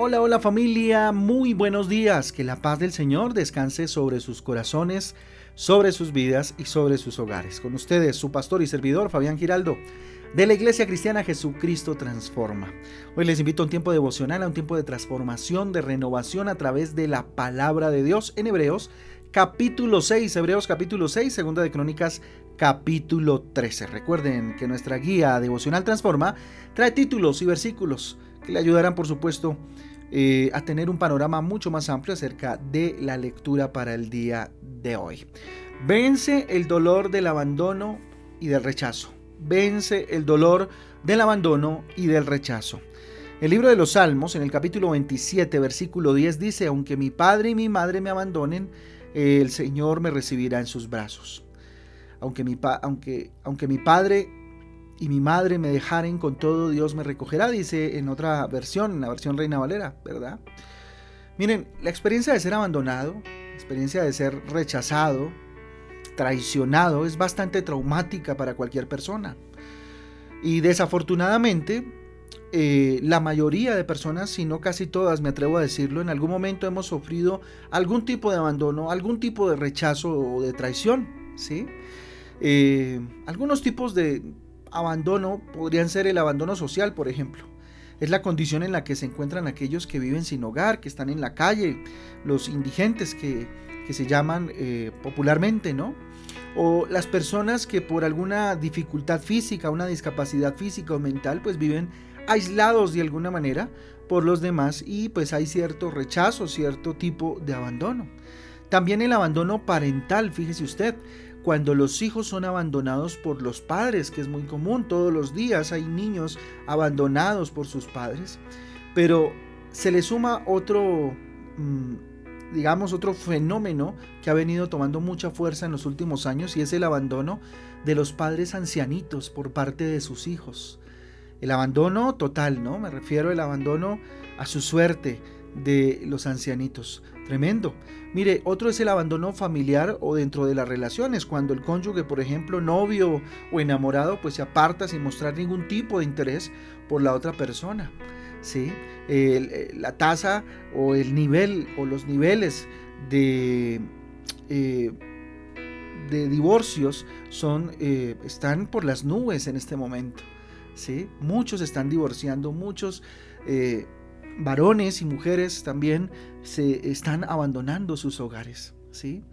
Hola, hola familia, muy buenos días. Que la paz del Señor descanse sobre sus corazones, sobre sus vidas y sobre sus hogares. Con ustedes, su pastor y servidor, Fabián Giraldo, de la Iglesia Cristiana Jesucristo Transforma. Hoy les invito a un tiempo devocional, a un tiempo de transformación, de renovación a través de la palabra de Dios en Hebreos, capítulo 6, Hebreos capítulo 6, segunda de Crónicas capítulo 13. Recuerden que nuestra guía devocional Transforma trae títulos y versículos le ayudarán, por supuesto, eh, a tener un panorama mucho más amplio acerca de la lectura para el día de hoy. Vence el dolor del abandono y del rechazo. Vence el dolor del abandono y del rechazo. El libro de los Salmos, en el capítulo 27, versículo 10, dice, aunque mi padre y mi madre me abandonen, el Señor me recibirá en sus brazos. Aunque mi, aunque, aunque mi padre y mi madre me dejaren con todo, Dios me recogerá, dice en otra versión, en la versión Reina Valera, ¿verdad? Miren, la experiencia de ser abandonado, la experiencia de ser rechazado, traicionado, es bastante traumática para cualquier persona. Y desafortunadamente, eh, la mayoría de personas, si no casi todas, me atrevo a decirlo, en algún momento hemos sufrido algún tipo de abandono, algún tipo de rechazo o de traición, ¿sí? Eh, algunos tipos de, abandono podrían ser el abandono social, por ejemplo. Es la condición en la que se encuentran aquellos que viven sin hogar, que están en la calle, los indigentes que, se llaman eh, popularmente, ¿no? O las personas que por alguna dificultad física, una discapacidad física o mental, pues viven aislados de alguna manera por los demás y pues hay cierto rechazo, cierto tipo de abandono. También el abandono parental, fíjese usted, cuando los hijos son abandonados por los padres, que es muy común, todos los días hay niños abandonados por sus padres, pero se le suma otro, mm, digamos, otro fenómeno que ha venido tomando mucha fuerza en los últimos años y es el abandono de los padres ancianitos por parte de sus hijos. El abandono total, ¿no? Me refiero al abandono a su suerte de los ancianitos. Tremendo. Mire, otro es el abandono familiar o dentro de las relaciones, cuando el cónyuge, por ejemplo, novio o enamorado, pues se aparta sin mostrar ningún tipo de interés por la otra persona. ¿sí? Eh, la tasa o el nivel o los niveles de, eh, de divorcios son, eh, están por las nubes en este momento. ¿sí? Muchos están divorciando, muchos varones y mujeres también se están abandonando sus hogares, ¿sí?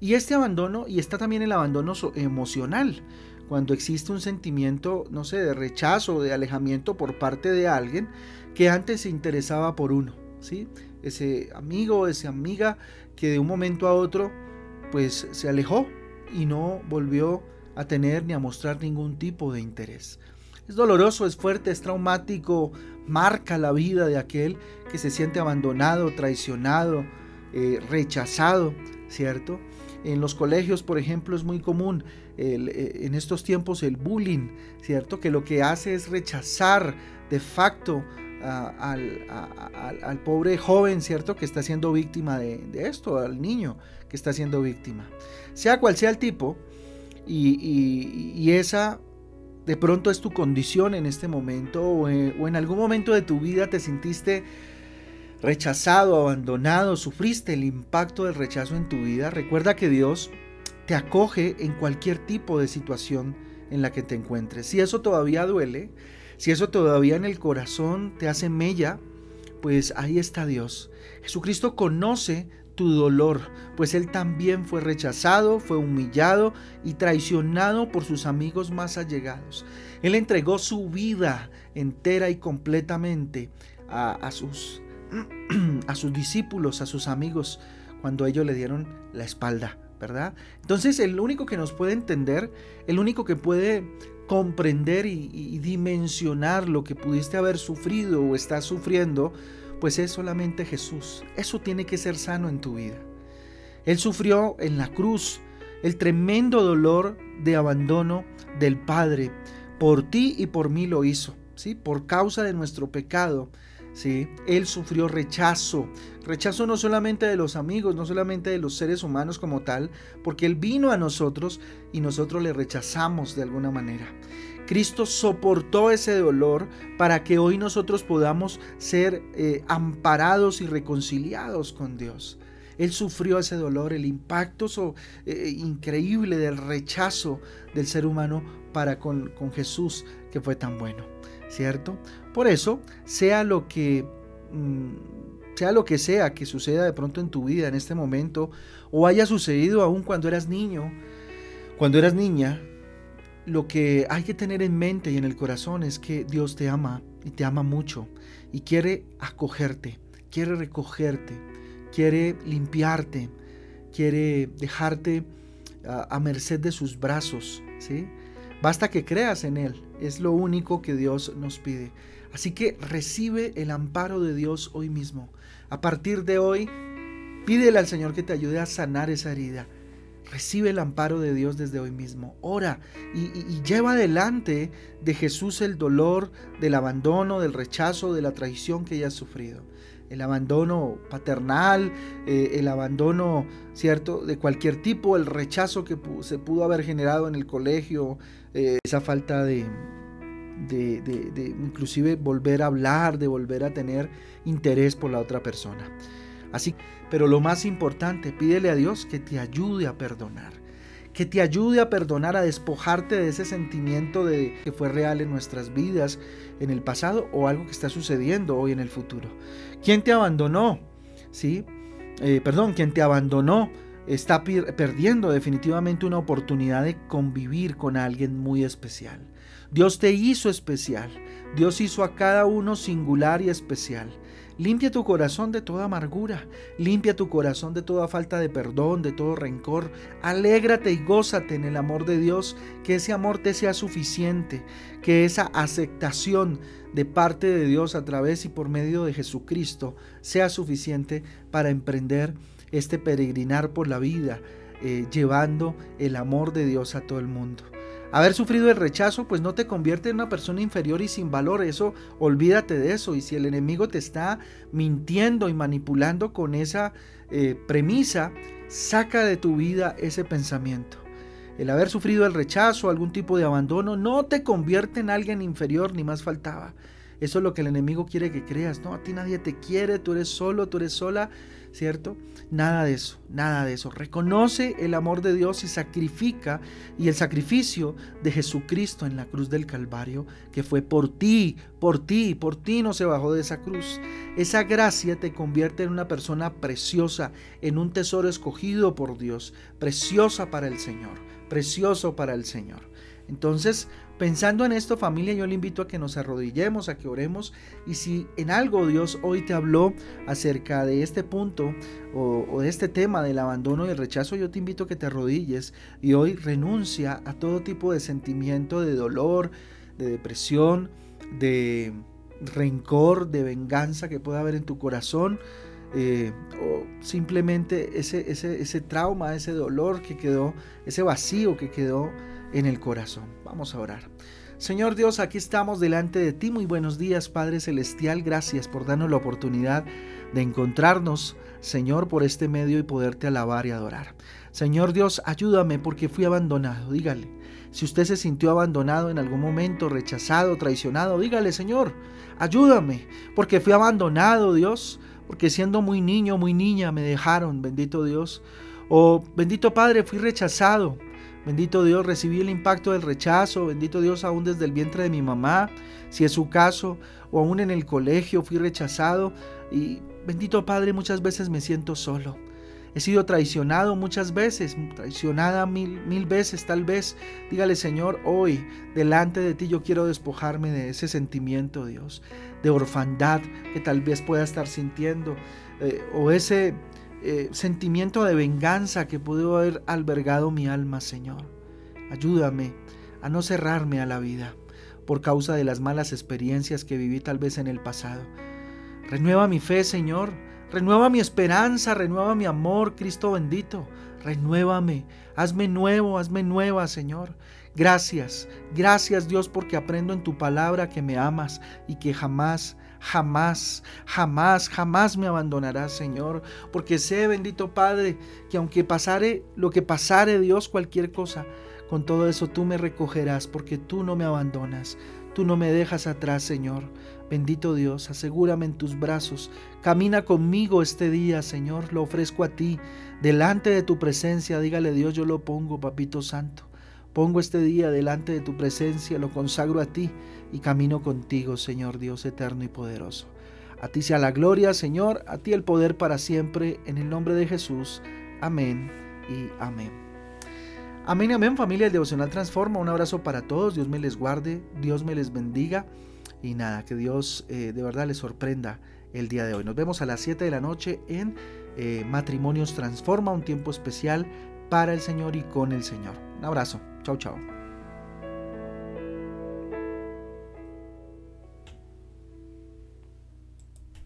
Y este abandono, y está también el abandono emocional, cuando existe un sentimiento, no sé, de rechazo, de alejamiento por parte de alguien que antes se interesaba por uno, ¿sí? Ese amigo, esa amiga que de un momento a otro, pues se alejó y no volvió a tener ni a mostrar ningún tipo de interés. Es doloroso, es fuerte, es traumático, marca la vida de aquel que se siente abandonado, traicionado, eh, rechazado, ¿cierto? En los colegios, por ejemplo, es muy común eh, en estos tiempos el bullying, ¿cierto? Que lo que hace es rechazar de facto al, pobre joven, ¿cierto? Que está siendo víctima de, esto, al niño que está siendo víctima. Sea cual sea el tipo, y esa de pronto es tu condición en este momento eh, o en, algún momento de tu vida te sentiste rechazado, abandonado, sufriste el impacto del rechazo en tu vida, recuerda que Dios te acoge en cualquier tipo de situación en la que te encuentres. Si eso todavía duele, si eso todavía en el corazón te hace mella, pues ahí está Dios. Jesucristo conoce tu dolor, pues él también fue rechazado, fue humillado y traicionado por sus amigos más allegados. Él entregó su vida entera y completamente a, sus, a sus discípulos, a sus amigos, cuando ellos le dieron la espalda, ¿verdad? Entonces el único que nos puede entender, el único que puede comprender y, y dimensionar lo que pudiste haber sufrido o estás sufriendo, pues es solamente Jesús. Eso tiene que ser sano en tu vida. Él sufrió en la cruz el tremendo dolor de abandono del Padre. Por ti y por mí lo hizo, ¿sí? Por causa de nuestro pecado, ¿sí? Él sufrió rechazo. Rechazo no solamente de los amigos, no solamente de los seres humanos como tal, porque Él vino a nosotros y nosotros le rechazamos de alguna manera. Cristo soportó ese dolor para que hoy nosotros podamos ser eh, amparados y reconciliados con Dios. Él sufrió ese dolor, el impacto eh, increíble del rechazo del ser humano para con, con Jesús, que fue tan bueno, ¿cierto? Por eso, sea lo que... Mm, sea lo que sea que suceda de pronto en tu vida en este momento, o haya sucedido aún cuando eras niño, cuando eras niña, lo que hay que tener en mente y en el corazón es que Dios te ama y te ama mucho y quiere acogerte, quiere recogerte, quiere limpiarte, quiere dejarte a, merced de sus brazos, ¿sí? Basta que creas en Él, es lo único que Dios nos pide. Así que recibe el amparo de Dios hoy mismo. A partir de hoy, pídele al Señor que te ayude a sanar esa herida Recibe el amparo de Dios desde hoy mismo. Ora y, lleva adelante de Jesús el dolor del abandono, del rechazo, de la traición que ella ha sufrido. El abandono paternal, eh, el abandono, ¿cierto?, de cualquier tipo, el rechazo que se pudo haber generado en el colegio, eh, esa falta de, de, de, inclusive volver a hablar, de volver a tener interés por la otra persona. Así, pero lo más importante, pídele a Dios que te ayude a perdonar, que te ayude a perdonar, a despojarte de ese sentimiento de que fue real en nuestras vidas en el pasado o algo que está sucediendo hoy en el futuro. ¿Quién te abandonó? ¿Sí? Eh, perdón, quien te abandonó está perdiendo definitivamente una oportunidad de convivir con alguien muy especial. Dios te hizo especial. Dios hizo a cada uno singular y especial. Limpia tu corazón de toda amargura, limpia tu corazón de toda falta de perdón, de todo rencor. Alégrate y gózate en el amor de Dios, que ese amor te sea suficiente, que esa aceptación de parte de Dios a través y por medio de Jesucristo sea suficiente para emprender este peregrinar por la vida, eh, llevando el amor de Dios a todo el mundo. Haber sufrido el rechazo pues no te convierte en una persona inferior y sin valor, eso olvídate de eso y si el enemigo te está mintiendo y manipulando con esa eh, premisa, saca de tu vida ese pensamiento. El haber sufrido el rechazo, algún tipo de abandono, no te convierte en alguien inferior ni más faltaba. Eso es lo que el enemigo quiere que creas, ¿no? A ti nadie te quiere, tú eres solo, tú eres sola, ¿cierto? Nada de eso, nada de eso. Reconoce el amor de Dios y sacrifica y el sacrificio de Jesucristo en la cruz del Calvario, que fue por ti, por ti, por ti no se bajó de esa cruz. Esa gracia te convierte en una persona preciosa, en un tesoro escogido por Dios, preciosa para el Señor, precioso para el Señor. Entonces, pensando en esto familia, yo le invito a que nos arrodillemos, a que oremos y si en algo Dios hoy te habló acerca de este punto o, de este tema del abandono y el rechazo, yo te invito a que te arrodilles y hoy renuncia a todo tipo de sentimiento de dolor, de depresión, de rencor, de venganza que pueda haber en tu corazón. Eh, o simplemente ese, ese, ese trauma, ese dolor que quedó, ese vacío que quedó en el corazón. Vamos a orar. Señor Dios, aquí estamos delante de ti. Muy buenos días, Padre Celestial. Gracias por darnos la oportunidad de encontrarnos, Señor, por este medio y poderte alabar y adorar. Señor Dios, ayúdame porque fui abandonado. Dígale, si usted se sintió abandonado en algún momento, rechazado, traicionado, dígale, Señor, ayúdame porque fui abandonado, Dios, porque siendo muy niño, muy niña, me dejaron, bendito Dios. O bendito Padre, fui rechazado. Bendito Dios, recibí el impacto del rechazo. Bendito Dios, aún desde el vientre de mi mamá, si es su caso, o aún en el colegio fui rechazado. Y bendito Padre, muchas veces me siento solo. He sido traicionado muchas veces, traicionada mil, mil veces tal vez. Dígale, Señor, hoy delante de ti yo quiero despojarme de ese sentimiento, Dios, de orfandad que tal vez pueda estar sintiendo, eh, o ese eh, sentimiento de venganza que pudo haber albergado mi alma, Señor. Ayúdame a no cerrarme a la vida por causa de las malas experiencias que viví tal vez en el pasado. Renueva mi fe, Señor. Renueva mi esperanza, renueva mi amor, Cristo bendito. Renuévame, hazme nuevo, hazme nueva, Señor. Gracias, gracias Dios porque aprendo en tu palabra que me amas y que jamás jamás, jamás, jamás me abandonarás, Señor, porque sé, bendito Padre, que aunque pasare lo que pasare, Dios, cualquier cosa, con todo eso tú me recogerás porque tú no me abandonas, tú no me dejas atrás, Señor. Bendito Dios, asegúrame en tus brazos, camina conmigo este día, Señor, lo ofrezco a ti, delante de tu presencia, dígale Dios, yo lo pongo, Papito Santo. Pongo este día delante de tu presencia, lo consagro a ti y camino contigo, Señor Dios eterno y poderoso. A ti sea la gloria, Señor, a ti el poder para siempre, en el nombre de Jesús. Amén y amén. Amén, amén, familia del Devocional Transforma. Un abrazo para todos. Dios me les guarde, Dios me les bendiga. Y nada, que Dios eh, de verdad les sorprenda el día de hoy. Nos vemos a las 7 de la noche en eh, Matrimonios Transforma, un tiempo especial para el Señor y con el Señor. Un abrazo. Chau, chau.